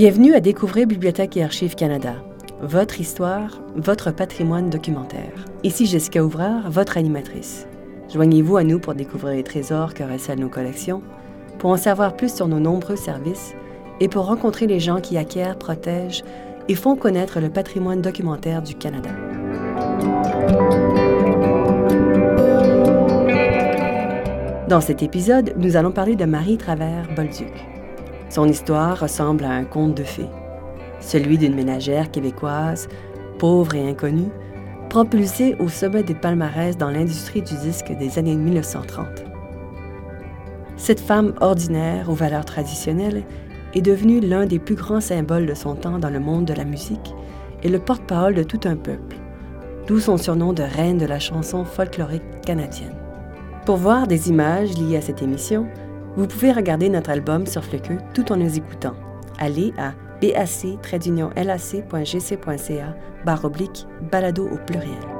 Bienvenue à Découvrir Bibliothèque et Archives Canada. Votre histoire, votre patrimoine documentaire. Ici Jessica Ouvrard, votre animatrice. Joignez-vous à nous pour découvrir les trésors que recèlent nos collections, pour en savoir plus sur nos nombreux services et pour rencontrer les gens qui acquièrent, protègent et font connaître le patrimoine documentaire du Canada. Dans cet épisode, nous allons parler de Marie Travers Bolduc. Son histoire ressemble à un conte de fées, celui d'une ménagère québécoise, pauvre et inconnue, propulsée au sommet des palmarès dans l'industrie du disque des années 1930. Cette femme ordinaire aux valeurs traditionnelles est devenue l'un des plus grands symboles de son temps dans le monde de la musique et le porte-parole de tout un peuple, d'où son surnom de reine de la chanson folklorique canadienne. Pour voir des images liées à cette émission, vous pouvez regarder notre album sur Flequeux tout en nous écoutant. Allez à bac-lac.gc.ca barre oblique balado au pluriel.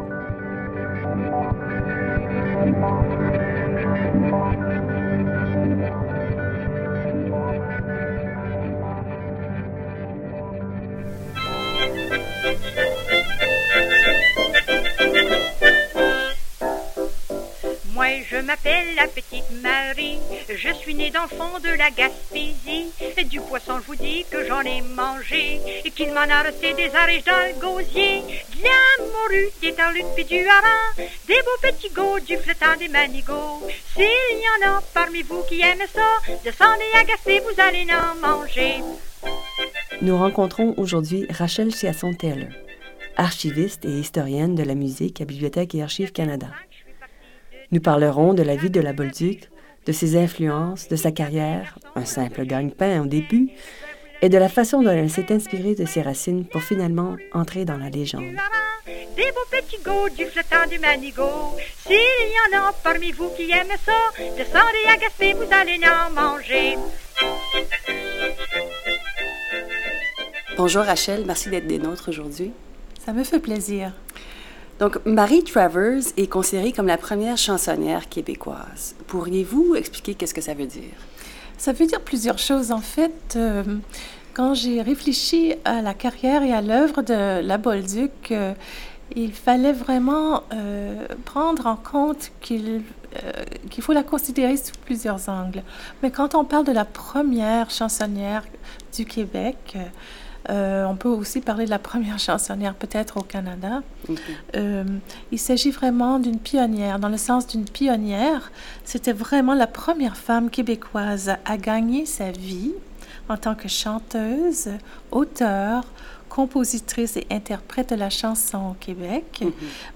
La petite Marie. Je suis née dans le fond de la Gaspésie. Et du poisson, je vous dis que j'en ai mangé. Et qu'il m'en a resté des arèches dans le gosier. De la des tarlutes puis du hareng. Des beaux petits goûts, du flottant, des manigots. S'il y en a parmi vous qui aiment ça, descendez à Gaspé, vous allez en manger. Nous rencontrons aujourd'hui Rachel Chiasson-Taylor, archiviste et historienne de la musique à Bibliothèque et Archives Canada. Nous parlerons de la vie de la Bolduc, de ses influences, de sa carrière, un simple gagne-pain au début, et de la façon dont elle s'est inspirée de ses racines pour finalement entrer dans la légende. Des beaux petits goûts, du flottant, du manigot. S'il y en a parmi vous qui aiment ça, descendez à Gaspé, vous allez en manger. Bonjour Rachel, merci d'être des nôtres aujourd'hui. Ça me fait plaisir. Donc, Marie Travers est considérée comme la première chansonnière québécoise. Pourriez-vous expliquer qu'est-ce que ça veut dire? Ça veut dire plusieurs choses. En fait, euh, quand j'ai réfléchi à la carrière et à l'œuvre de la Bolduc, euh, il fallait vraiment euh, prendre en compte qu'il qu'il faut la considérer sous plusieurs angles. Mais quand on parle de la première chansonnière du Québec, euh, on peut aussi parler de la première chansonnière peut-être au Canada. Euh, il s'agit vraiment d'une pionnière, dans le sens d'une pionnière. C'était vraiment la première femme québécoise à gagner sa vie en tant que chanteuse, auteure, compositrice et interprète de la chanson au Québec.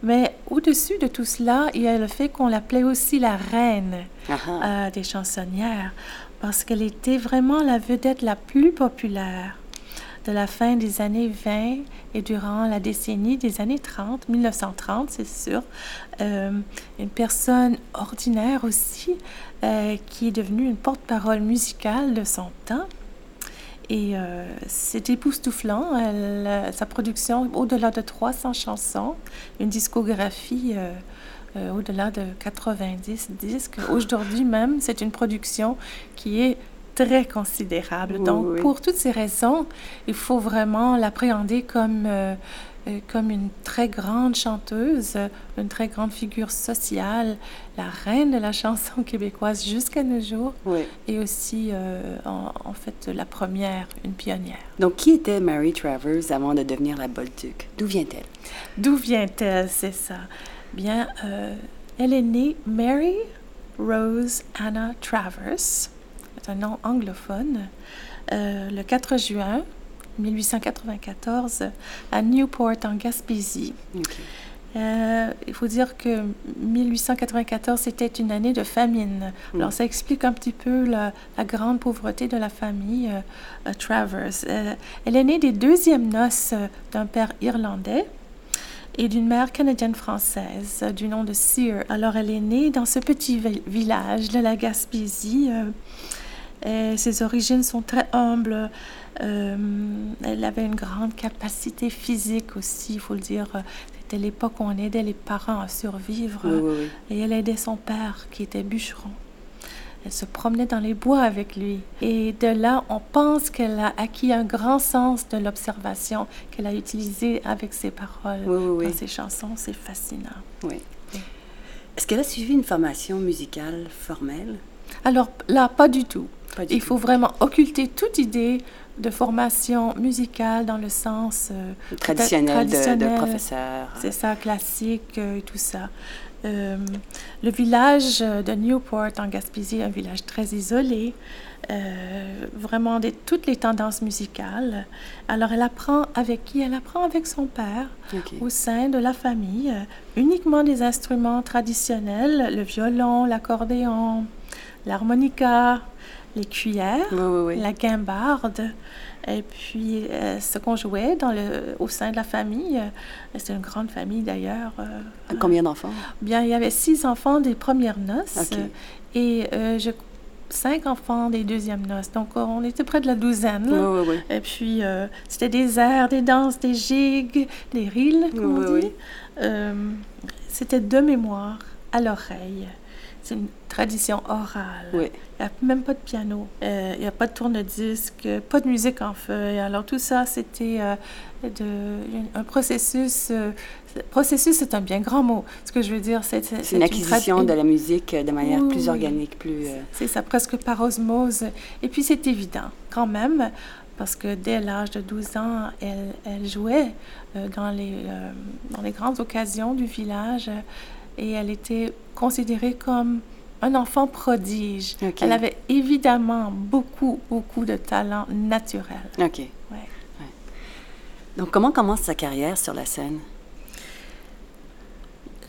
Mais au-dessus de tout cela, il y a le fait qu'on l'appelait aussi la reine euh, des chansonnières, parce qu'elle était vraiment la vedette la plus populaire de la fin des années 20 et durant la décennie des années 30, 1930, c'est sûr. Euh, une personne ordinaire aussi, euh, qui est devenue une porte-parole musicale de son temps. Et euh, c'est époustouflant. sa production, au-delà de 300 chansons, une discographie au-delà de 90 disques. Aujourd'hui même, c'est une production qui est très considérable. Donc, pour toutes ces raisons, il faut vraiment l'appréhender comme, euh, euh, comme une très grande chanteuse, une très grande figure sociale, la reine de la chanson québécoise jusqu'à nos jours, et aussi, euh, en, fait, la première, une pionnière. Donc, qui était Mary Travers avant de devenir la Bolduc? D'où vient-elle? D'où vient-elle, c'est ça? Bien, elle est née Mary Rose Anna Travers un nom anglophone, euh, le 4 juin 1894 à Newport en Gaspésie. Euh, il faut dire que 1894, c'était une année de famine. Mm. Alors, ça explique un petit peu la, grande pauvreté de la famille euh, Travers. elle est née des deuxièmes noces d'un père irlandais et d'une mère canadienne-française du nom de Sear. Alors, elle est née dans ce petit village de la Gaspésie. Et ses origines sont très humbles. Euh, elle avait une grande capacité physique aussi, il faut le dire. C'était l'époque où on aidait les parents à survivre. Et elle aidait son père, qui était bûcheron. elle se promenait dans les bois avec lui. Et de là, on pense qu'elle a acquis un grand sens de l'observation qu'elle a utilisé avec ses paroles dans ses chansons. C'est fascinant. Oui. Est-ce qu'elle a suivi une formation musicale formelle? Alors là, pas du tout. Il faut vraiment occulter toute idée de formation musicale dans le sens euh, Traditionnelle de- de, traditionnel. professeur. C'est ça, classique euh, et tout ça. Euh, le village de Newport en Gaspésie, un village très isolé, vraiment des, toutes les tendances musicales. Alors elle apprend avec qui? Elle apprend avec son père au sein de la famille, uniquement des instruments traditionnels, le violon, l'accordéon, l'harmonica, les cuillères Oui, oui, oui. la guimbarde. Et puis, euh, ce qu'on jouait dans le, au sein de la famille, euh, c'était une grande famille d'ailleurs. euh, Combien d'enfants? bien, il y avait six enfants des premières noces euh, et euh, je- cinq enfants des deuxièmes noces. Donc, euh, on était près de la douzaine. Et puis, euh, c'était des airs, des danses, des gigs, des reels, comme on dit. Euh, c'était de mémoire, à l'oreille. C'est une tradition orale. Oui. Il n'y a même pas de piano, euh, il n'y a pas de tourne-disque, pas de musique en feuille. Alors tout ça, c'était euh, de- un processus. euh, processus, c'est un bien grand mot. Ce que je veux dire, c'est... C'est une acquisition de la musique de manière Oui, plus organique, plus... C'est ça, presque par osmose. Et puis c'est évident, quand même, parce que dès l'âge de 12 ans, elle, elle jouait euh, dans, les, euh, dans les grandes occasions du village et elle était considérée comme un enfant prodige. Elle avait évidemment beaucoup, beaucoup de talent naturel. OK. Ouais. Donc, comment commence sa carrière sur la scène?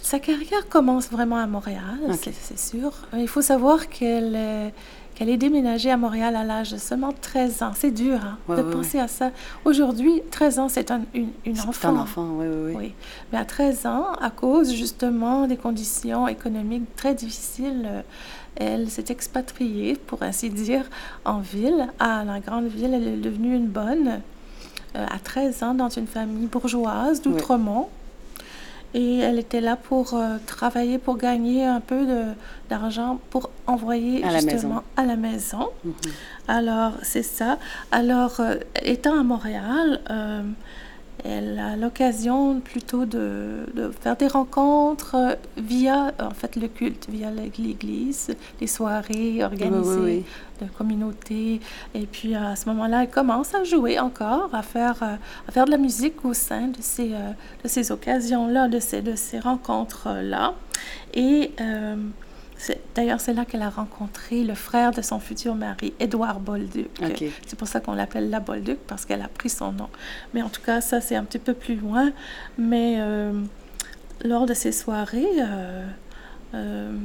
Sa carrière commence vraiment à Montréal, c'est sûr. Il faut savoir qu'elle euh, qu'elle est déménagée à Montréal à l'âge de seulement 13 ans. C'est dur hein, Ouais, de ouais, penser à ça. Aujourd'hui, 13 ans, c'est un, une, une C'est enfant. un enfant, oui, oui, oui. Oui. Mais à 13 ans, à cause justement des conditions économiques très difficiles, euh, elle s'est expatriée, pour ainsi dire, en ville, à la grande ville. Elle est devenue une bonne euh, à 13 ans dans une famille bourgeoise d'Outremont. Et elle était là pour euh, travailler, pour gagner un peu d'argent pour envoyer À justement à la maison. Mhm. Alors, c'est ça. Alors, euh, étant à Montréal, euh, elle a l'occasion plutôt de, de faire des rencontres via, en fait, le culte, via l'église, les soirées organisées oui, oui. de communauté. Et puis, à ce moment-là, elle commence à jouer encore, à faire, à faire de la musique au sein de ces, euh, de ces occasions-là, de ces, de ces rencontres-là. Et euh, d'ailleurs, c'est là qu'elle a rencontré le frère de son futur mari, Édouard Bolduc. C'est pour ça qu'on l'appelle la Bolduc, parce qu'elle a pris son nom. Mais en tout cas, ça, c'est un petit peu plus loin. Mais euh, lors de ces soirées, euh, euh,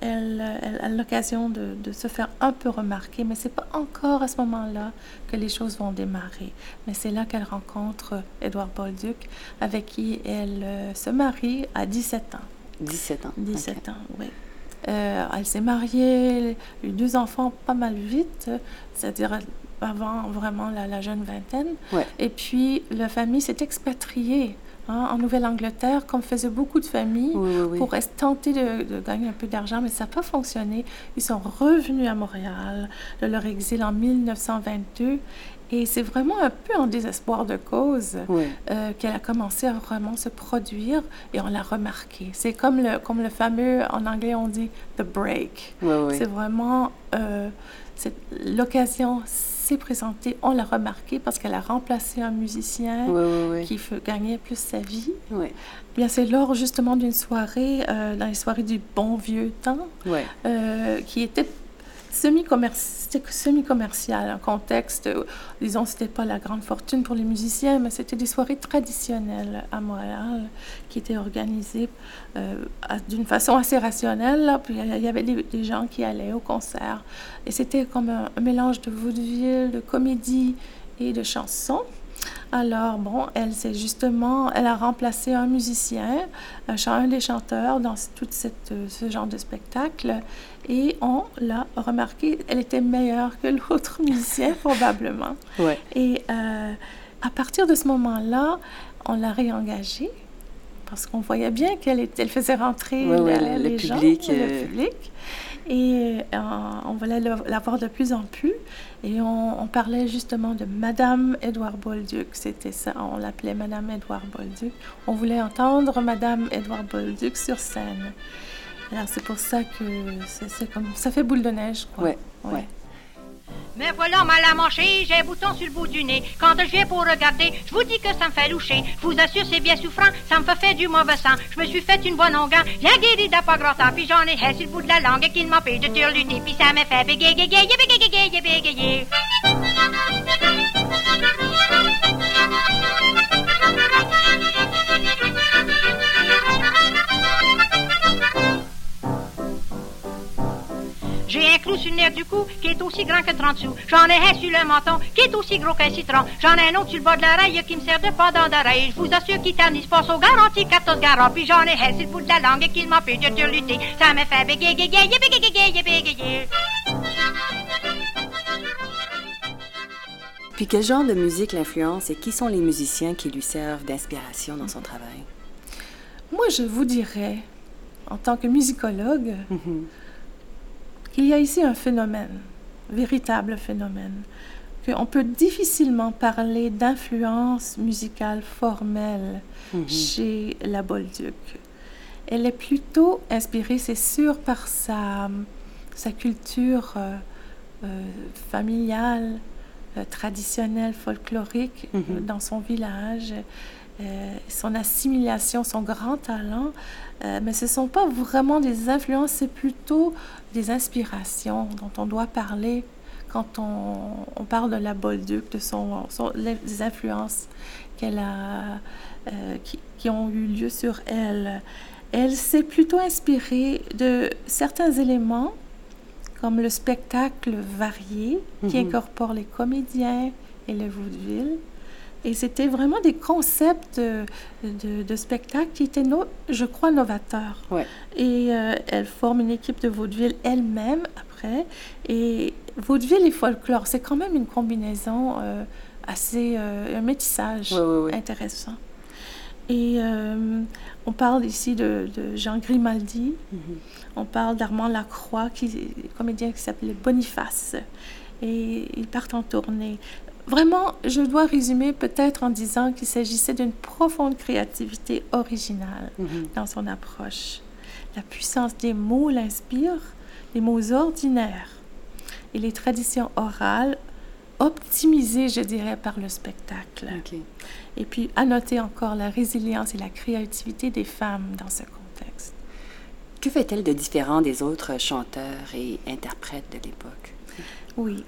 elle, elle a l'occasion de, de se faire un peu remarquer, mais c'est pas encore à ce moment-là que les choses vont démarrer. Mais c'est là qu'elle rencontre Édouard Bolduc, avec qui elle se marie à 17 ans. 17 ans. 17 ans, oui. Euh, elle s'est mariée, eu deux enfants pas mal vite, c'est-à-dire avant vraiment la, la jeune vingtaine. Ouais. Et puis, la famille s'est expatriée hein, en Nouvelle-Angleterre, comme faisaient beaucoup de familles, Oui, oui, oui. pour tenter de, de gagner un peu d'argent, mais ça n'a pas fonctionné. Ils sont revenus à Montréal de leur exil en 1922. Et c'est vraiment un peu en désespoir de cause Oui. euh, qu'elle a commencé à vraiment se produire et on l'a remarqué. C'est comme le, comme le fameux, en anglais on dit the break. Oui, oui. C'est vraiment euh, l'occasion s'est présentée, on l'a remarqué parce qu'elle a remplacé un musicien qui gagnait plus sa vie. Bien, c'est lors justement d'une soirée, euh, dans les soirées du bon vieux temps, euh, qui était semi-commercial, un contexte, disons, c'était pas la grande fortune pour les musiciens, mais c'était des soirées traditionnelles à Montréal qui étaient organisées euh, d'une façon assez rationnelle. Puis il y avait des, gens qui allaient au concert. Et c'était comme un, un mélange de vaudeville, de comédie et de chansons. Alors, bon, elle s'est justement, elle a remplacé un musicien, un, des chanteurs dans tout cette, euh, ce genre de spectacle. Et on l'a remarqué, elle était meilleure que l'autre musicien, probablement. Oui. Et euh, à partir de ce moment-là, on l'a réengagée parce qu'on voyait bien qu'elle elle faisait rentrer Ouais, ouais, le- gens, public, le euh, public. Et euh, on voulait la voir de plus en plus. Et on, parlait justement de Madame Édouard Bolduc. C'était ça, on l'appelait Madame Édouard Bolduc. On voulait entendre Madame Édouard Bolduc sur scène. Alors c'est pour ça que c'est comme ça fait boule de neige. Quoi. Ouais, ouais. Mais voilà mal à manger, j'ai un bouton sur le bout du nez. Quand je viens pour regarder, je vous dis que ça me fait loucher. Je vous assure, c'est bien souffrant, ça me fait faire du mauvais sang. Je me suis fait une bonne onguin, bien guéri d'un pas grand temps. Puis j'en ai sur le bout de la langue qui ne m'empêche de turluter. Puis ça me fait bégayer, bégayer, bégayer, bégayer. Sur le nerf du cou qui est aussi grand que 30 sous. J'en ai un sur le menton qui est aussi gros qu'un citron. J'en ai un autre sur le bas de l'oreille qui me sert de pendant d'oreille. Je vous assure qu'il t'amuse pas au garanti 14 garants. Puis j'en ai un sur le bout de la langue qui m'empêche de lutter. Ça me fait bégayer, bégayer, bégayer, bégayer. Puis quel genre de musique l'influence et qui sont les musiciens qui lui servent d'inspiration dans son travail? Moi, je vous dirais, en tant que musicologue, Mhm. Qu'il y a ici un phénomène, véritable phénomène, qu'on peut difficilement parler d'influence musicale formelle Mhm. chez la Bolduc. Elle est plutôt inspirée, c'est sûr, par sa, sa culture euh, euh, familiale, euh, traditionnelle, folklorique Mhm. dans son village, euh, son assimilation, son grand talent. Euh, mais ce ne sont pas vraiment des influences, c'est plutôt des inspirations dont on doit parler quand on, on parle de la Bolduc, de son, son- les des influences qu'elle a, euh, qui, qui ont eu lieu sur elle. Elle s'est plutôt inspirée de certains éléments, comme le spectacle varié, qui Mhm. incorpore les comédiens et le vaudeville. Et c'était vraiment des concepts de, de, de spectacle qui étaient, no- je crois, novateurs. Ouais. Et euh, elle forme une équipe de vaudeville elle-même après. Et vaudeville et folklore, c'est quand même une combinaison euh, assez, euh, un métissage Ouais, ouais, ouais. intéressant. Et on parle ici de, de Jean Grimaldi, Mhm. on parle d'Armand Lacroix, qui comédien qui s'appelait Boniface. Et ils partent en tournée. Vraiment, je dois résumer peut-être en disant qu'il s'agissait d'une profonde créativité originale Mhm. dans son approche. La puissance des mots l'inspire, les mots ordinaires et les traditions orales optimisées, je dirais, par le spectacle. Et puis, à noter encore la résilience et la créativité des femmes dans ce contexte. Que fait-elle de différent des autres chanteurs et interprètes de l'époque? Oui,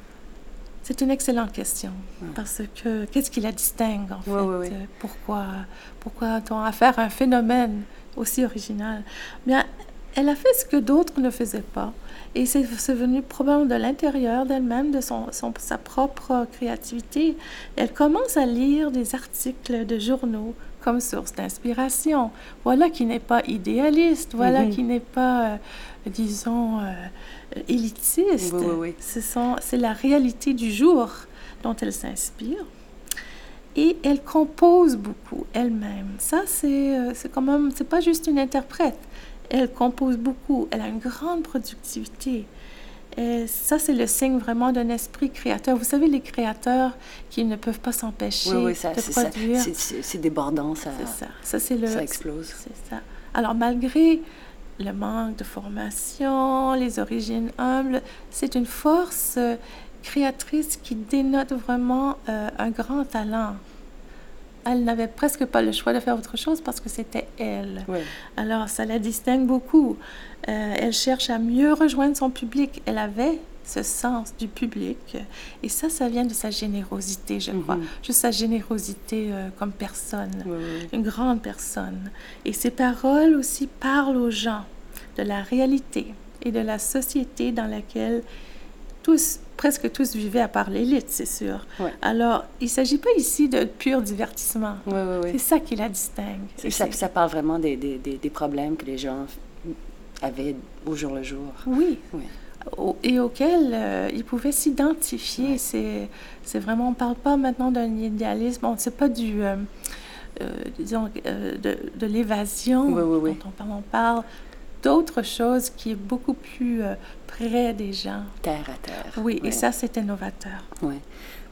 c'est une excellente question. Ouais. Parce que qu'est-ce qui la distingue, en Ouais, fait? ouais, Pourquoi, pourquoi a-t-on affaire à un phénomène aussi original? Bien, elle a fait ce que d'autres ne faisaient pas. Et c'est venu probablement de l'intérieur d'elle-même, de son, son- sa propre créativité. Elle commence à lire des articles de journaux comme source d'inspiration. Voilà qui n'est pas idéaliste, voilà Mhm. qui n'est pas, euh, disons, euh, élitiste. Oui, C'est la réalité du jour dont elle s'inspire. Et elle compose beaucoup elle-même. Ça, c'est euh, c'est quand même, c'est pas juste une interprète. Elle compose beaucoup. Elle a une grande productivité. Et ça, c'est le signe vraiment d'un esprit créateur. Vous savez, les créateurs qui ne peuvent pas s'empêcher Oui, oui, ça, de produire. C'est- débordant, ça, C'est ça. Ça, c'est le. ça explose. C'est ça. Alors, malgré le manque de formation, les origines humbles, c'est une force euh, créatrice qui dénote vraiment euh, un grand talent. Elle n'avait presque pas le choix de faire autre chose parce que c'était elle. Oui. Alors, ça la distingue beaucoup. Euh, elle cherche à mieux rejoindre son public. Elle avait ce sens du public. Et ça, ça vient de sa générosité, je crois. Mhm. Juste sa générosité euh, comme personne Oui, oui. une grande personne. Et ses paroles aussi parlent aux gens de la réalité et de la société dans laquelle tous, presque tous vivaient, à part l'élite, c'est sûr. Ouais. Alors, il ne s'agit pas ici de pur divertissement. C'est ça qui la distingue. Et ça, ça parle vraiment des, des, des, des problèmes que les gens avaient au jour le jour. Oui. Oui. Au- et auquel euh, ils pouvaient s'identifier. C'est, c'est vraiment, on ne parle pas maintenant d'un idéalisme, on- c'est pas du, euh, euh, disons, de, de l'évasion Oui, oui, oui. dont on parle. On parle d'autre chose qui est beaucoup plus près des gens. Terre à terre. Oui, Ouais. et ça, c'est innovateur.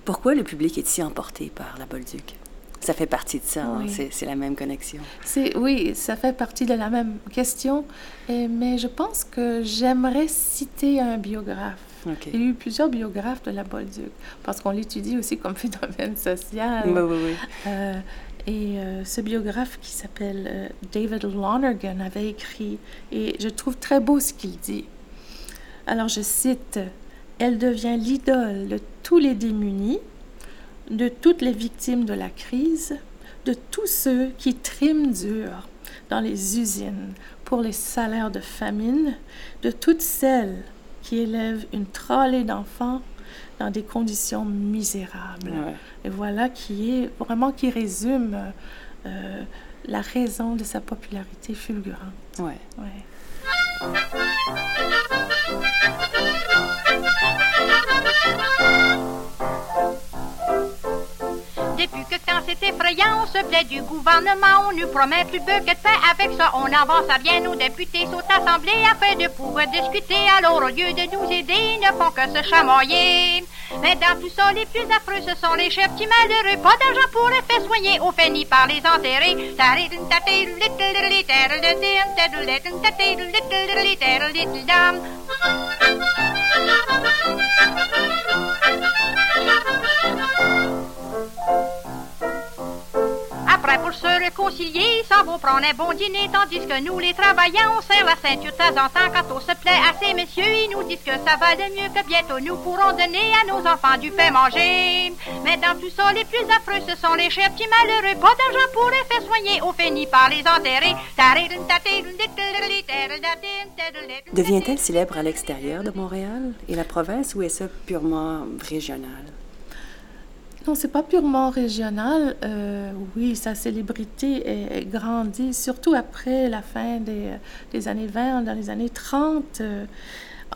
Pourquoi le public est si emporté par la Bolduc? Ça fait partie de ça, hein, Oui. c'est c'est la même connexion. Oui, ça fait partie de la même question, et- mais je pense que j'aimerais citer un biographe. Il y a eu plusieurs biographes de la Bolduc, parce qu'on l'étudie aussi comme phénomène social. Oui, oui, oui. Euh, et euh, ce biographe qui s'appelle euh, David Lonergan avait écrit, et je trouve très beau ce qu'il dit. Alors je cite, Elle devient l'idole de tous les démunis, de toutes les victimes de la crise, de tous ceux qui triment dur dans les usines pour les salaires de famine, de toutes celles qui élèvent une tralée d'enfants dans des conditions misérables. Ouais. Et voilà qui est vraiment qui résume euh, euh, la raison de sa popularité fulgurante. Ouais. Ouais. Que quand c'est effrayant, on se plaît du gouvernement, on nous promet plus peu que de paix. Avec ça, on avance à rien. Nos députés sont assemblés afin de pouvoir discuter. Alors, au lieu de nous aider, ils ne font que se chamoyer. Mais dans tout ça, les plus affreux, ce sont les chefs petits malheureux. Pas d'argent pour les faire soigner, au fait ni par les enterrer. Se réconcilier, s'en vont prendre un bon dîner, tandis que nous, les travailleurs, on serre la ceinture de temps en temps. Quand on se plaît à ces messieurs, ils nous disent que ça va de mieux, que bientôt nous pourrons donner à nos enfants du pain manger. Mais dans tout ça, les plus affreux, ce sont les chefs petits malheureux. Pas d'argent pour les faire soigner, au fait ni par les enterrer. Devient-elle célèbre à l'extérieur de Montréal et la province ou est ce purement régional? Non, c'est pas purement régional. Euh, oui, sa célébrité est, est grandie, surtout après la fin des, années 20, dans les années 30. euh,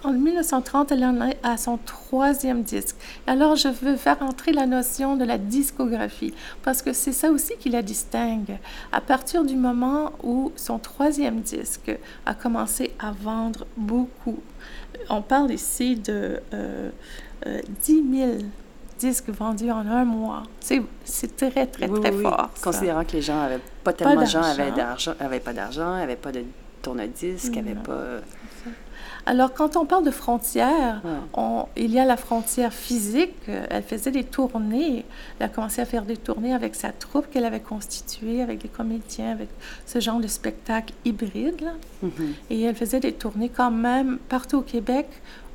en 1930, elle en est à son troisième disque. Alors, je veux faire entrer la notion de la discographie, parce que c'est ça aussi qui la distingue. À partir du moment où son troisième disque a commencé à vendre beaucoup, on parle ici de euh, euh, 10 000 disques vendus en un mois. C'est très, très, Oui, très oui, oui. fort. Considérant que les gens avaient pas tellement de gens avaient pas d'argent, avaient pas de tourne-disque, avaient Non. pas. Alors, quand on parle de frontières, Ouais. on- il y a la frontière physique. Euh, Elle faisait des tournées. Elle a commencé à faire des tournées avec sa troupe qu'elle avait constituée, avec des comédiens, avec ce genre de spectacle hybride. là. Mhm. Et elle faisait des tournées quand même partout au Québec,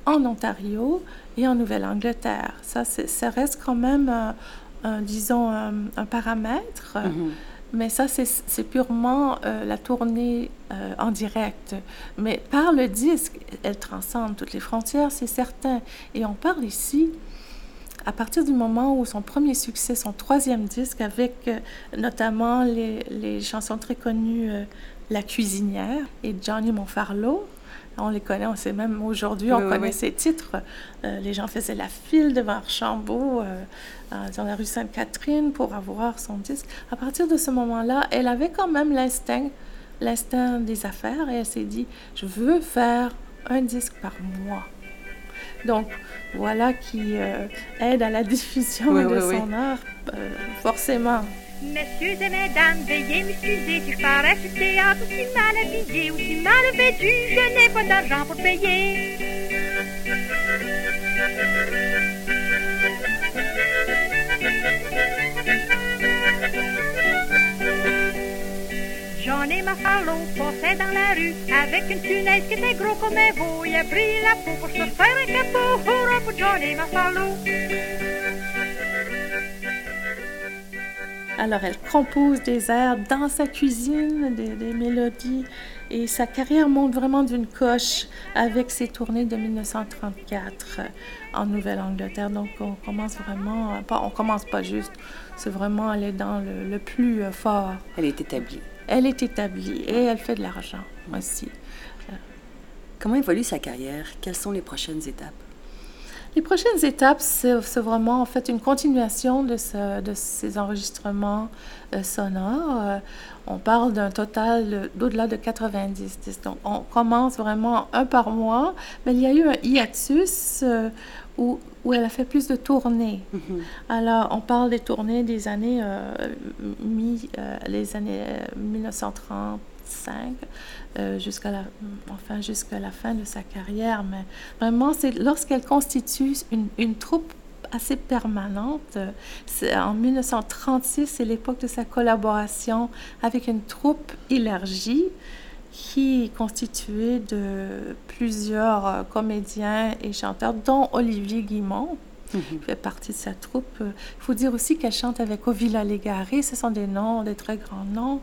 en Ontario et en Nouvelle-Angleterre. Ça, ça reste quand même, un- un, disons, un, un paramètre. Mhm. Mais ça, c'est purement euh, la tournée euh, en direct. Mais par le disque, elle transcende toutes les frontières, c'est certain. Et on parle ici, à partir du moment où son premier succès, son troisième disque, avec euh, notamment les, les chansons très connues, euh, La cuisinière et Johnny Monfarlo. On les connaît, on sait même aujourd'hui, on Oui, connaît oui. ces titres. Euh, les gens faisaient la file devant Archambault, euh, dans la rue Sainte-Catherine, pour avoir son disque. À partir de ce moment-là, elle avait quand même l'instinct, l'instinct des affaires, et elle s'est dit, je veux faire un disque par mois. Donc, voilà qui euh, aide à la diffusion Oui, de son art, euh, forcément. Messieurs et mesdames, veuillez m'excuser si je parais sur théâtre aussi mal habillé ou si mal vêtu, je n'ai pas d'argent pour payer. J'en ai ma Farlow passait dans la rue avec une punaise qui était gros comme un veau. Il a pris la peau pour se faire un capot. Hurrah pour Johnny Farlow. Alors, elle compose des airs dans sa cuisine, des, des mélodies, et sa carrière monte vraiment d'une coche avec ses tournées de 1934 euh, en Nouvelle-Angleterre. Donc, on commence vraiment, euh, pas, on commence pas juste, c'est vraiment aller dans le, le plus euh, fort. Elle est établie. Elle est établie et elle fait de l'argent aussi. Comment évolue sa carrière? Quelles sont les prochaines étapes? Les prochaines étapes, c'est vraiment en fait une continuation de, de ces enregistrements euh, sonores. Euh, on parle d'un total d'au-delà de 90 Donc, on commence vraiment un par mois, mais il y a eu un hiatus euh, où, où, elle a fait plus de tournées. Mm-hmm. Alors, on parle des tournées des années, mi, les années 1935 euh, jusqu'à la, enfin, jusqu'à la fin de sa carrière. Mais vraiment, c'est lorsqu'elle constitue une, une troupe assez permanente. En 1936, c'est l'époque de sa collaboration avec une troupe élargie qui est constituée de plusieurs euh, comédiens et chanteurs, dont Olivier Guimont, mhm. fait partie de sa troupe. Il faut dire aussi qu'elle chante avec Ovila Légaré. Ce sont des noms, des très grands noms.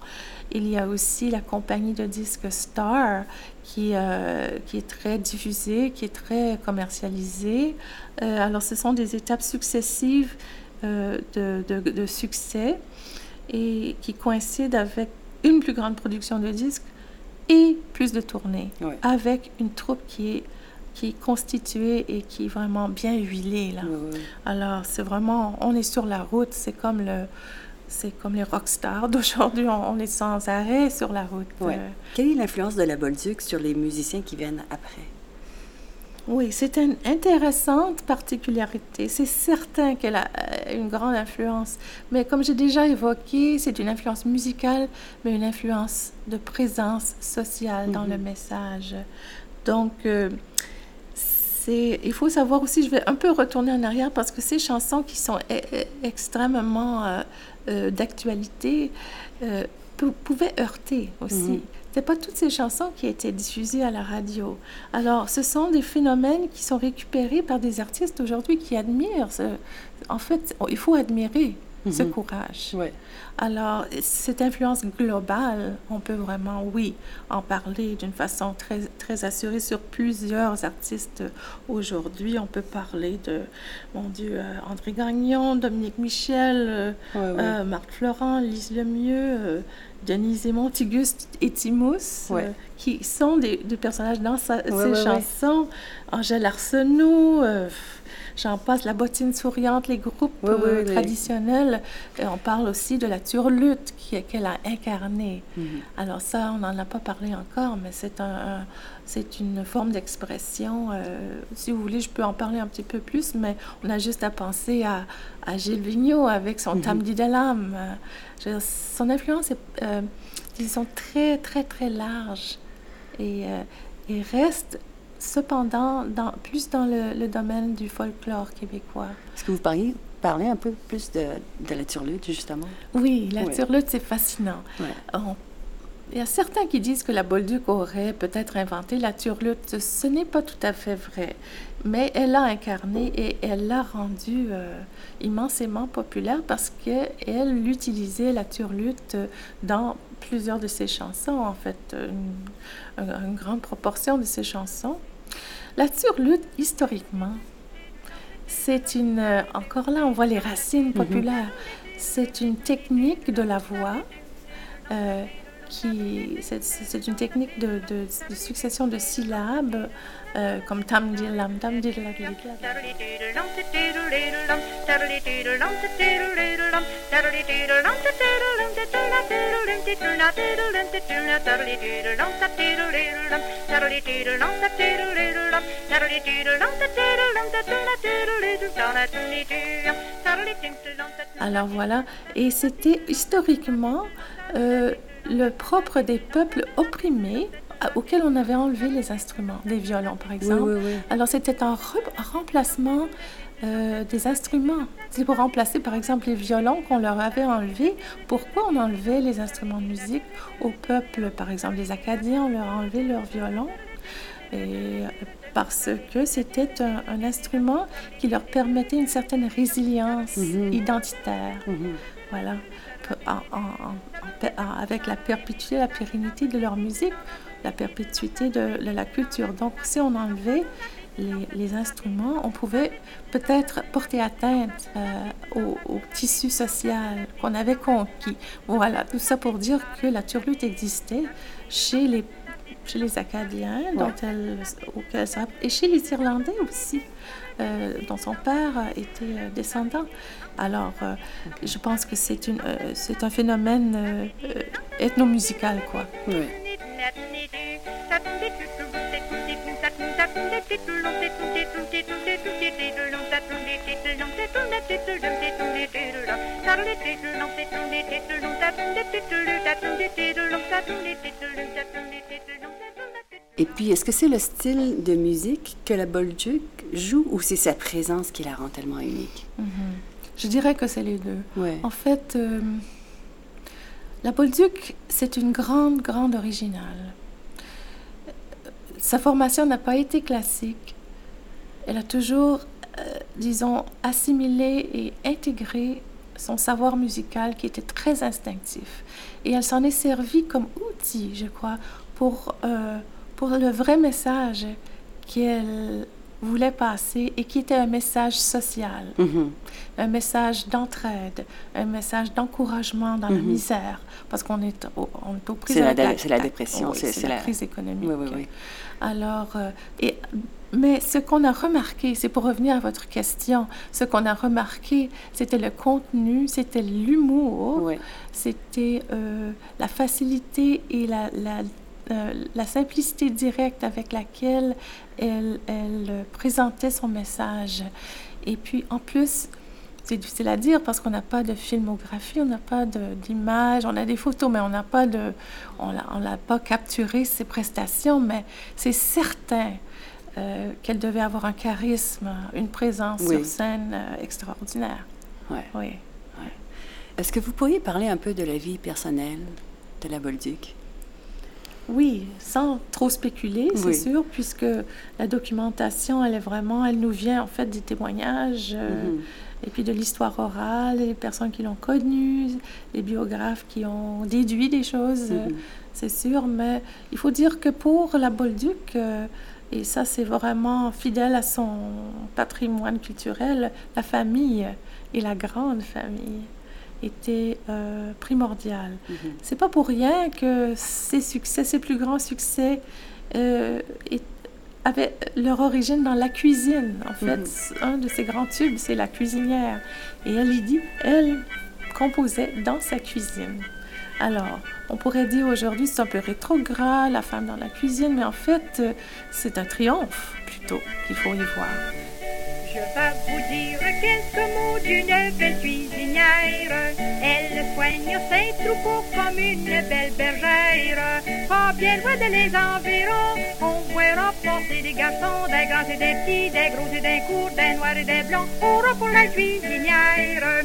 Il y a aussi la compagnie de disques Star qui, euh, qui est très diffusée, qui est très commercialisée. Euh, alors, ce sont des étapes successives euh, de, de, succès et qui coïncident avec une plus grande production de disques et plus de tournées, avec une troupe qui est qui est constituée et qui est vraiment bien huilée. Là. Alors, c'est vraiment, on est sur la route, c'est comme le, c'est comme les rockstars d'aujourd'hui, on, est sans arrêt sur la route. Ouais. Quelle est l'influence de la Bolduc sur les musiciens qui viennent après? Oui, c'est une intéressante particularité. C'est certain qu'elle a euh, une grande influence, mais comme j'ai déjà évoqué, c'est une influence musicale, mais une influence de présence sociale dans le mhm. message. Donc, euh, il faut savoir aussi, je vais un peu retourner en arrière parce que ces chansons qui sont e, e, extrêmement euh, euh, d'actualité euh, pouvaient heurter aussi. Mhm. Ce pas toutes ces chansons qui étaient diffusées à la radio. Alors, ce sont des phénomènes qui sont récupérés par des artistes aujourd'hui qui admirent. En fait, il faut admirer ce mhm. courage. Ouais. Alors, cette influence globale, on peut vraiment, oui, en parler d'une façon très, très assurée sur plusieurs artistes aujourd'hui. On peut parler de, mon Dieu, euh, André Gagnon, Dominique Michel, euh, euh, Marc Florent, Lise Lemieux, Denise et Montiguste et Timous, qui sont des, personnages dans sa, ces chansons. Angèle Arsenault j'en passe, la bottine souriante, les groupes euh, traditionnels. Et on parle aussi de la turlute qu'elle a incarnée. Mhm. Alors ça, on n'en a pas parlé encore, mais c'est un, c'est une forme d'expression. Euh, si vous voulez, je peux en parler un petit peu plus, mais on a juste à penser à, à Gilles Vigneault avec son mm -hmm. son influence est, disons, très, très, très large et, et reste cependant dans, plus dans le, domaine du folklore québécois. Est-ce que vous parliez, parlez un peu plus de, de la turlute, justement? Oui, la turlute, c'est fascinant. il y a certains qui disent que la Bolduc aurait peut-être inventé la turlute. Ce n'est pas tout à fait vrai, mais elle l'a incarné et elle l'a rendue euh, immensément populaire parce qu'elle utilisait la turlute dans plusieurs de ses chansons, en fait, une, une grande proportion de ses chansons. La turlute, historiquement, c'est une... Euh, encore là, on voit les racines mhm. populaires. C'est une technique de la voix euh, C'est une technique de, succession de syllabes euh, comme tam lam tam alors voilà, et c'était historiquement euh, le propre des peuples opprimés auxquels on avait enlevé les instruments, les violons par exemple. Alors c'était un, remplacement euh, des instruments. C'est pour remplacer par exemple les violons qu'on leur avait enlevés. Pourquoi on enlevait les instruments de musique au peuple? Par exemple, les Acadiens, on leur a enlevé leurs violons. Et parce que c'était un, instrument qui leur permettait une certaine résilience mhm. identitaire. Mhm. Voilà. Avec la perpétuité, la pérennité de leur musique, la perpétuité de, la culture. Donc, si on enlevait les, instruments, on pouvait peut-être porter atteinte euh, au, tissu social qu'on avait conquis. Voilà, tout ça pour dire que la turlute existait chez les chez les Acadiens, dont elle, et chez les Irlandais aussi, euh, dont son père était euh, descendant. Alors, euh, je pense que c'est une, euh, c'est un phénomène euh, euh, ethnomusical, quoi. Oui. Et puis, est-ce que c'est le style de musique que la Bolduc joue ou c'est sa présence qui la rend tellement unique? Je dirais que c'est les deux. Ouais. En fait, euh, la Bolduc, c'est une grande, grande originale. Sa formation n'a pas été classique. Elle a toujours, euh, disons, assimilé et intégré son savoir musical qui était très instinctif. Et elle s'en est servie comme outil, je crois, pour, euh, pour le vrai message qu'elle voulait passer et qui était un message social, Mhm. un message d'entraide, un message d'encouragement dans la Mhm. misère, parce qu'on est, au- on est aux prises C'est la dépression, oui, c'est- la, la- crise économique. Oui, oui, oui. Alors, euh, et, mais ce qu'on a remarqué, c'est pour revenir à votre question, ce qu'on a remarqué, c'était le contenu, c'était l'humour, c'était euh, la facilité et la, la, euh, la simplicité directe avec laquelle elle, elle présentait son message. Et puis, en plus, c'est difficile à dire parce qu'on n'a pas de filmographie, on n'a pas d'image, on a des photos, mais on n'a pas de, on l'a pas capturé ses prestations, mais c'est certain euh, qu'elle devait avoir un charisme, une présence Oui. sur scène euh, extraordinaire. Ouais. Oui. Est-ce que vous pourriez parler un peu de la vie personnelle de la Bolduc? Oui, sans trop spéculer, c'est Oui. sûr, puisque la documentation, elle est vraiment, elle nous vient en fait des témoignages, euh, Mhm. et puis de l'histoire orale, les personnes qui l'ont connue, les biographes qui ont déduit des choses, euh, Mhm. c'est sûr, mais il faut dire que pour la Bolduc, euh, et ça c'est vraiment fidèle à son patrimoine culturel, la famille et la grande famille étaient euh, primordiales. Mhm. C'est pas pour rien que ses succès, ses plus grands succès, euh, avaient leur origine dans la cuisine. En fait, Mhm. un de ses grands tubes, c'est la cuisinière. Et elle y dit, elle composait dans sa cuisine. Alors, on pourrait dire aujourd'hui, c'est un peu rétrograde, la femme dans la cuisine, mais en fait, euh, c'est un triomphe plutôt qu'il faut y voir. Je vais vous dire quelques mots d'une belle cuisinière. Elle soigne ses troupeaux comme une belle bergère. Pas bien loin de les environs, on voit passer des garçons, des grands et des petits, des gros et des courts, des noirs et des blancs. Hurrah pour la cuisinière!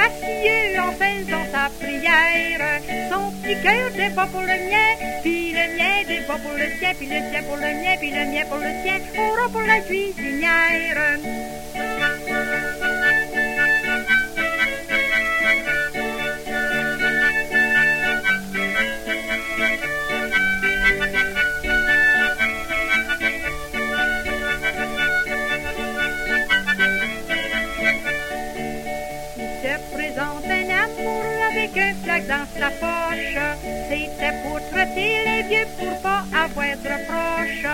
Gracieux en faisant sa prière. Son petit cœur fois pour le mien, puis le mien fois pour le sien, puis le sien pour le mien, puis le mien pour le sien. Hurrah pour la cuisinière. Un flag dans sa poche. C'était pour traiter les vieux pour pas avoir de reproches.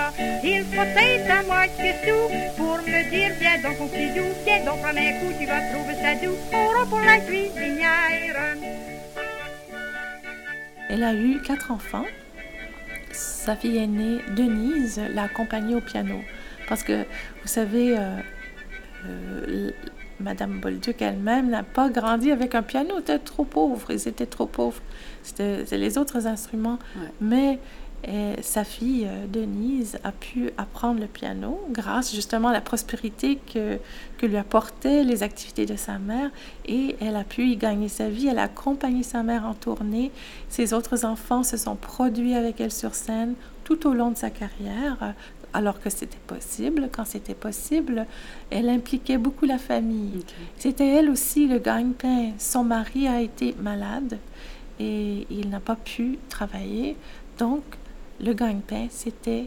Il faut être à moi que tout pour me dire viens donc au petit doux, viens donc prendre un coup, tu vas trouver ça doux. Hurrah pour la cuisinière. Elle a eu quatre enfants. Sa fille aînée, Denise, l'a accompagnée au piano. Parce que, vous savez, euh, euh, Madame Bolduc elle-même n'a pas grandi avec un piano. Elle était trop pauvre. Ils étaient trop pauvres. C'était les autres instruments. Ouais. Mais euh, sa fille, euh, Denise, a pu apprendre le piano grâce justement à la prospérité que, que lui apportaient les activités de sa mère. Et elle a pu y gagner sa vie. Elle a accompagné sa mère en tournée. Ses autres enfants se sont produits avec elle sur scène tout au long de sa carrière, alors que c'était possible. Quand c'était possible, elle impliquait beaucoup la famille. C'était elle aussi le gagne-pain. Son mari a été malade et il n'a pas pu travailler. Donc, le gagne-pain, c'était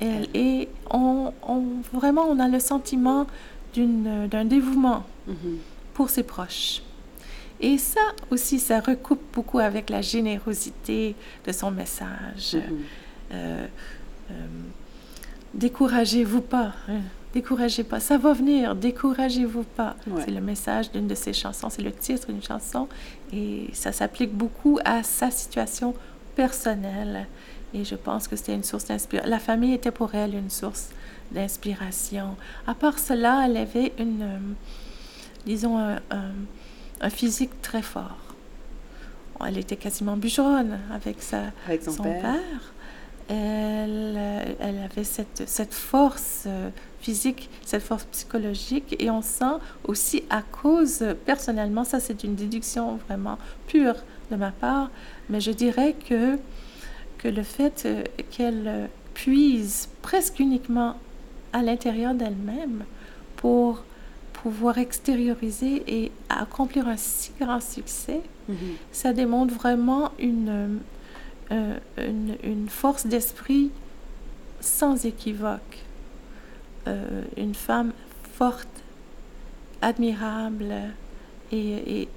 elle. Et on, vraiment, on a le sentiment d'un dévouement mhm. pour ses proches. Et ça aussi, ça recoupe beaucoup avec la générosité de son message. Mhm. Euh, euh, découragez-vous pas. Hein. Découragez pas. Ça va venir. Découragez-vous pas. C'est le message d'une de ses chansons. C'est le titre d'une chanson. Et ça s'applique beaucoup à sa situation personnelle. Et je pense que c'était une source d'inspiration. La famille était pour elle une source d'inspiration. À part cela, elle avait une, euh, disons, un, un, physique très fort. Elle était quasiment bûcheronne avec, sa, avec son, père. Elle, elle, avait cette, cette force euh, physique, cette force psychologique, et on sent aussi à cause, personnellement, ça c'est une déduction vraiment pure de ma part, mais je dirais que, que le fait euh, qu'elle puise presque uniquement à l'intérieur d'elle-même pour pouvoir extérioriser et accomplir un si grand succès, mm-hmm. ça démontre vraiment une, euh, une, une, force d'esprit sans équivoque. Euh, une femme forte, admirable et, et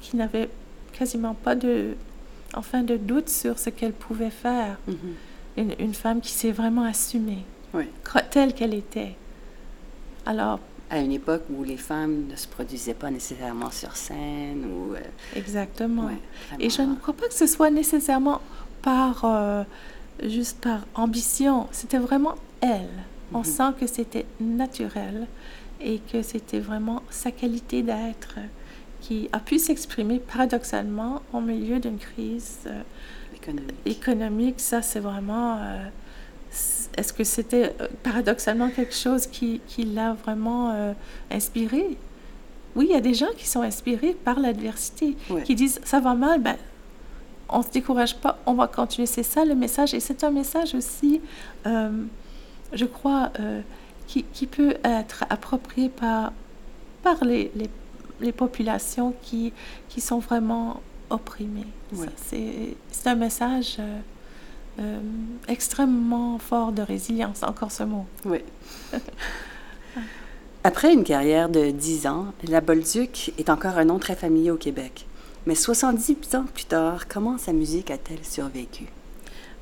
qui n'avait quasiment pas de, enfin, de doute sur ce qu'elle pouvait faire. Mm-hmm. une, une, femme qui s'est vraiment assumée telle qu'elle était. Alors, à une époque où les femmes ne se produisaient pas nécessairement sur scène ou... Euh, Exactement. Et je ne crois pas que ce soit nécessairement par... Euh, juste par ambition. C'était vraiment elle. On mhm. sent que c'était naturel et que c'était vraiment sa qualité d'être qui a pu s'exprimer paradoxalement au milieu d'une crise euh, économique. économique. Ça, c'est vraiment est-ce que c'était euh, paradoxalement quelque chose qui, qui l'a vraiment euh, inspiré? Oui, il y a des gens qui sont inspirés par l'adversité, qui disent ça va mal, ben, on ne se décourage pas, on va continuer. C'est ça le message. Et c'est un message aussi, euh, je crois, qui, qui, peut être approprié par, par les, les, les populations qui, qui sont vraiment opprimées. C'est un message euh, extrêmement fort de résilience, encore ce mot. Oui. Après une carrière de 10 ans, la Bolduc est encore un nom très familier au Québec. Mais 70 ans plus tard, comment sa musique a-t-elle survécu?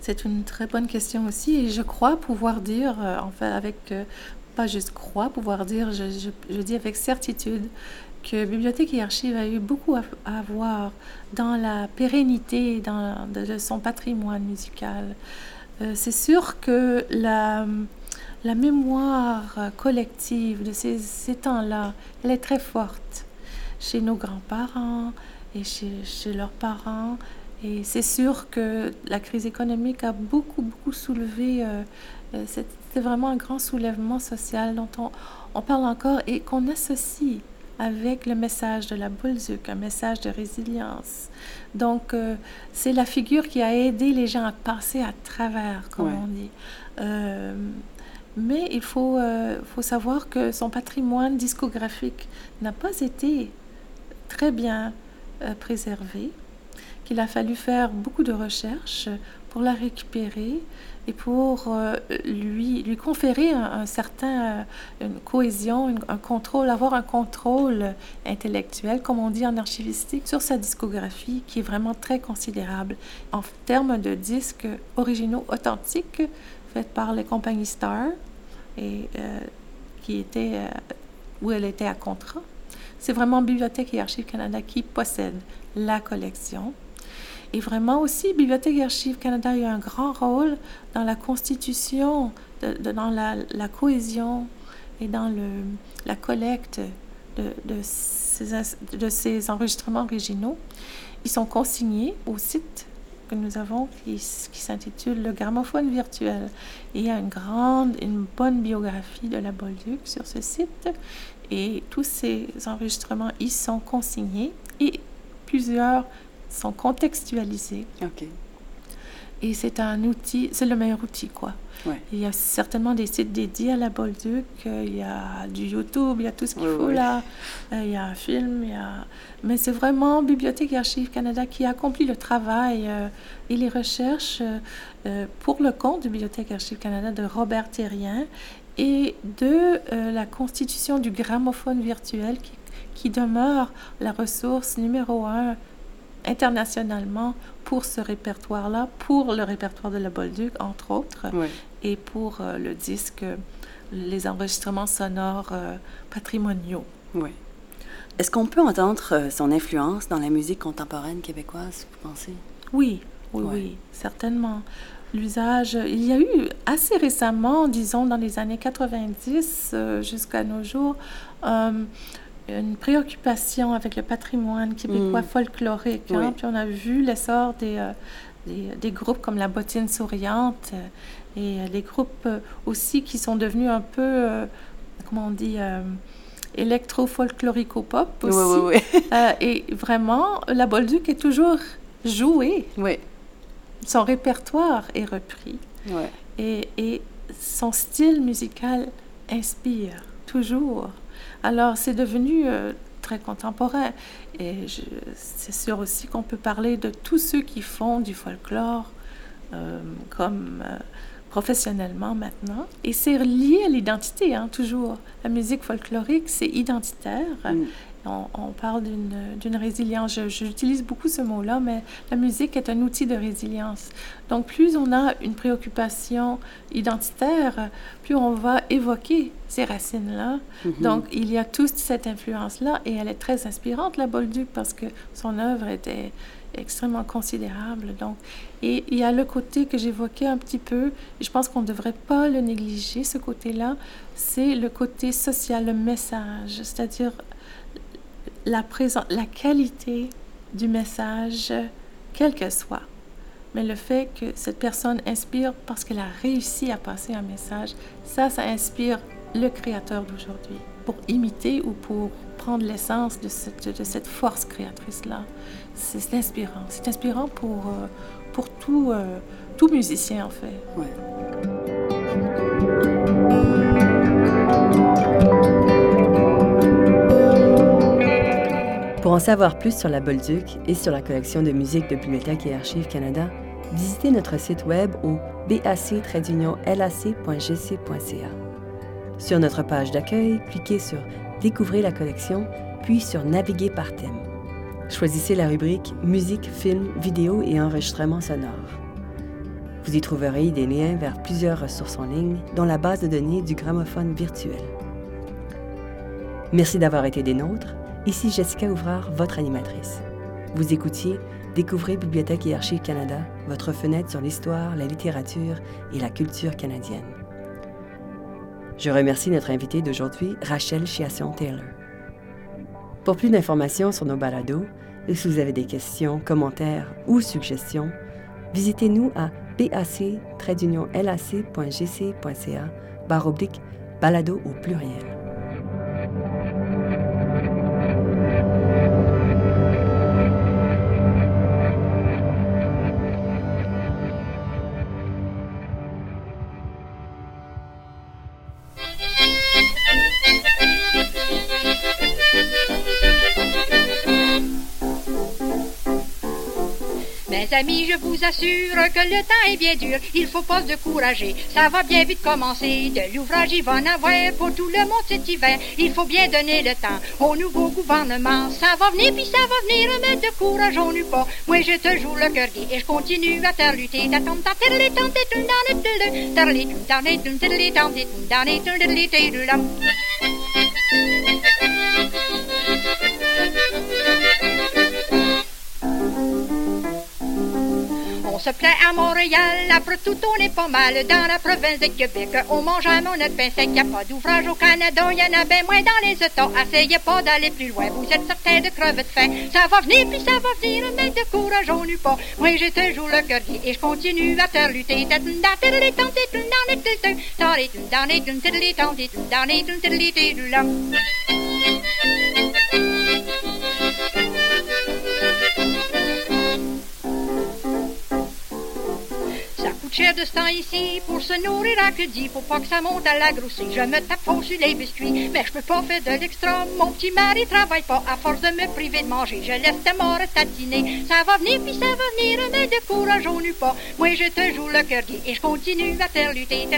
C'est une très bonne question aussi et je crois pouvoir dire, euh, enfin avec, euh, pas juste crois, pouvoir dire, je, dis avec certitude que Bibliothèque et Archives a eu beaucoup à, voir dans la pérennité de, son patrimoine musical. Euh, c'est sûr que la, la mémoire collective de ces, ces temps-là, elle est très forte chez nos grands-parents et chez, chez leurs parents. Et c'est sûr que la crise économique a beaucoup, beaucoup soulevé. Euh, euh C'était vraiment un grand soulèvement social dont on, on parle encore et qu'on associe avec le message de la Bolduc, un message de résilience. Donc, euh, c'est la figure qui a aidé les gens à passer à travers, comme on dit. Euh, mais il faut, faut savoir que son patrimoine discographique n'a pas été très bien préservé, qu'il a fallu faire beaucoup de recherches pour la récupérer et pour euh, lui, lui conférer un, certain, euh, cohésion, un contrôle, avoir un contrôle intellectuel, comme on dit en archivistique, sur sa discographie qui est vraiment très considérable en termes de disques originaux authentiques faits par les compagnies Star et euh, qui étaient où elle était à contrat. C'est vraiment Bibliothèque et Archives Canada qui possède la collection. Et vraiment aussi, Bibliothèque et Archives Canada a eu un grand rôle dans la constitution, dans la, cohésion et dans le, la collecte de, de, ces, de ces enregistrements originaux. Ils sont consignés au site que nous avons qui, qui s'intitule Le gramophone virtuel. Et il y a une grande, une bonne biographie de la Bolduc sur ce site. Et tous ces enregistrements y sont consignés et plusieurs sont contextualisés. Et c'est un outil, c'est le meilleur outil, quoi. Il y a certainement des sites dédiés à la Bolduc. Il y a du YouTube, il y a tout ce qu'il faut là. Il y a un film, il y a... Mais c'est vraiment Bibliothèque et Archives Canada qui accomplit le travail et les recherches pour le compte de Bibliothèque et Archives Canada de Robert Terrien et de la constitution du gramophone virtuel qui, qui demeure la ressource numéro un internationalement pour ce répertoire-là, pour le répertoire de la Bolduc, entre autres, et pour euh, le disque, les enregistrements sonores euh, patrimoniaux. Oui. Est-ce qu'on peut entendre euh, son influence dans la musique contemporaine québécoise, vous pensez? Oui, oui, oui, certainement. L'usage, il y a eu assez récemment, disons dans les années 90 jusqu'à nos jours, une préoccupation avec le patrimoine québécois mm. folklorique. Hein. Puis on a vu l'essor des, euh, des, groupes comme la Bottine souriante euh, et euh, les groupes aussi qui sont devenus un peu, comment on dit, électro-folklorico-pop aussi. et vraiment, la Bolduc est toujours jouée. Son répertoire est repris. Et, et son style musical inspire toujours. Alors, c'est devenu euh, très contemporain. Et c'est sûr aussi qu'on peut parler de tous ceux qui font du folklore euh, comme euh, professionnellement maintenant. Et c'est lié à l'identité, hein, toujours. La musique folklorique, c'est identitaire. Mm. On, parle d'une résilience. J'utilise beaucoup ce mot-là, mais la musique est un outil de résilience. Donc, plus on a une préoccupation identitaire, plus on va évoquer ces racines-là. Mm-hmm. Donc, il y a toute cette influence-là, et elle est très inspirante, la Bolduc, parce que son œuvre était extrêmement considérable. Donc, et il y a le côté que j'évoquais un petit peu, et je pense qu'on ne devrait pas le négliger, ce côté-là, c'est le côté social, le message, c'est-à-dire la, qualité du message, quel qu'elle soit. Mais le fait que cette personne inspire parce qu'elle a réussi à passer un message, ça, ça inspire le créateur d'aujourd'hui pour imiter ou pour prendre l'essence de cette, de cette force créatrice-là. C'est inspirant. C'est inspirant pour, euh, pour tout, euh, tout musicien, en fait. Pour en savoir plus sur la Bolduc et sur la collection de musique de Bibliothèque et Archives Canada, visitez notre site web au bac-lac.gc.ca. Sur notre page d'accueil, cliquez sur Découvrez la collection, puis sur Naviguer par thème. Choisissez la rubrique Musique, film, vidéo et enregistrement sonore. Vous y trouverez des liens vers plusieurs ressources en ligne, dont la base de données du gramophone virtuel. Merci d'avoir été des nôtres Ici Jessica Ouvrard, votre animatrice. Vous écoutiez Découvrez Bibliothèque et Archives Canada, votre fenêtre sur l'histoire, la littérature et la culture canadienne. Je remercie notre invitée d'aujourd'hui, Rachel Chiasson-Taylor. Pour plus d'informations sur nos balados, et si vous avez des questions, commentaires ou suggestions, visitez-nous à bac-lac.gc.ca balado au pluriel. Amis, je vous assure que le temps est bien dur, il faut pas se décourager, ça va bien vite commencer, de l'ouvrage il va en avoir pour tout le monde cet hiver, il faut bien donner le temps au nouveau gouvernement, ça va venir puis ça va venir, mais décourageons-nous pas, moi j'ai toujours le cœur gai et je continue à faire lutter, se plaît à Montréal, après tout on est pas mal dans la province de Québec. On mange à mon pain sec, a pas d'ouvrage au Canada, y en a bien moins dans les États. Essayez pas d'aller plus loin, vous êtes certain de crever de faim. Ça va venir puis ça va venir, mais décourageons-nous pas. Moi j'ai toujours le cœur et je continue à faire lutter. Cher de ce temps ici pour se nourrir à que dit, faut pas que ça monte à la grossée. Je me tape fort sur les biscuits, mais je peux pas faire de l'extra. Mon petit mari travaille pas à force de me priver de manger. Je laisse tes morts tatiner. Ça va venir puis ça va venir, mais de courage on n'eut pas. Moi je te joue le cœur gai et je continue à faire lutter. Te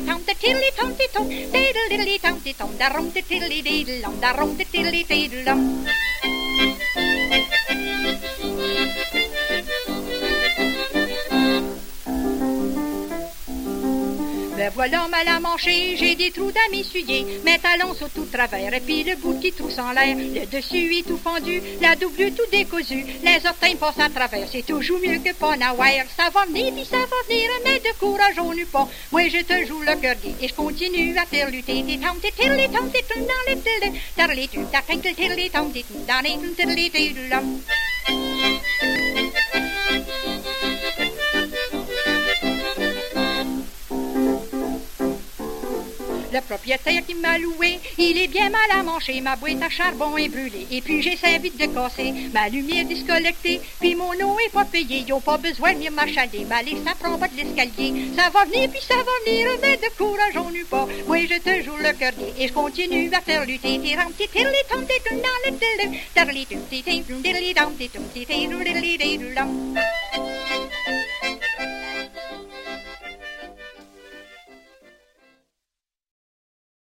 voilà mal à manger, j'ai des trous d'amis m'essuyer, mes talons sont tout travers, et puis le bout qui trousse en l'air, le dessus est tout fendu, la double tout décousu, les orteils passent à travers, c'est toujours mieux que n'avoir. Ça va venir, puis ça va venir, mais de courage on n'eut pas. Moi je te joue le cœur et je continue à faire lutter, des tam des dans les tarly tum ta tinkle tilly tam des tum dans les Le propriétaire qui m'a loué, il est bien mal à manger. Ma boîte à charbon est brûlée. Et puis j'essaie vite de casser ma lumière discollectée. Puis mon eau est pas payée. Ont pas besoin de venir m'achaler. Ma liste, ça prend pas de l'escalier. Ça va venir, puis ça va venir. Mais de courage, on n'eut pas. Je te joue le cœur gai. Et je continue à faire lutter. Titirli,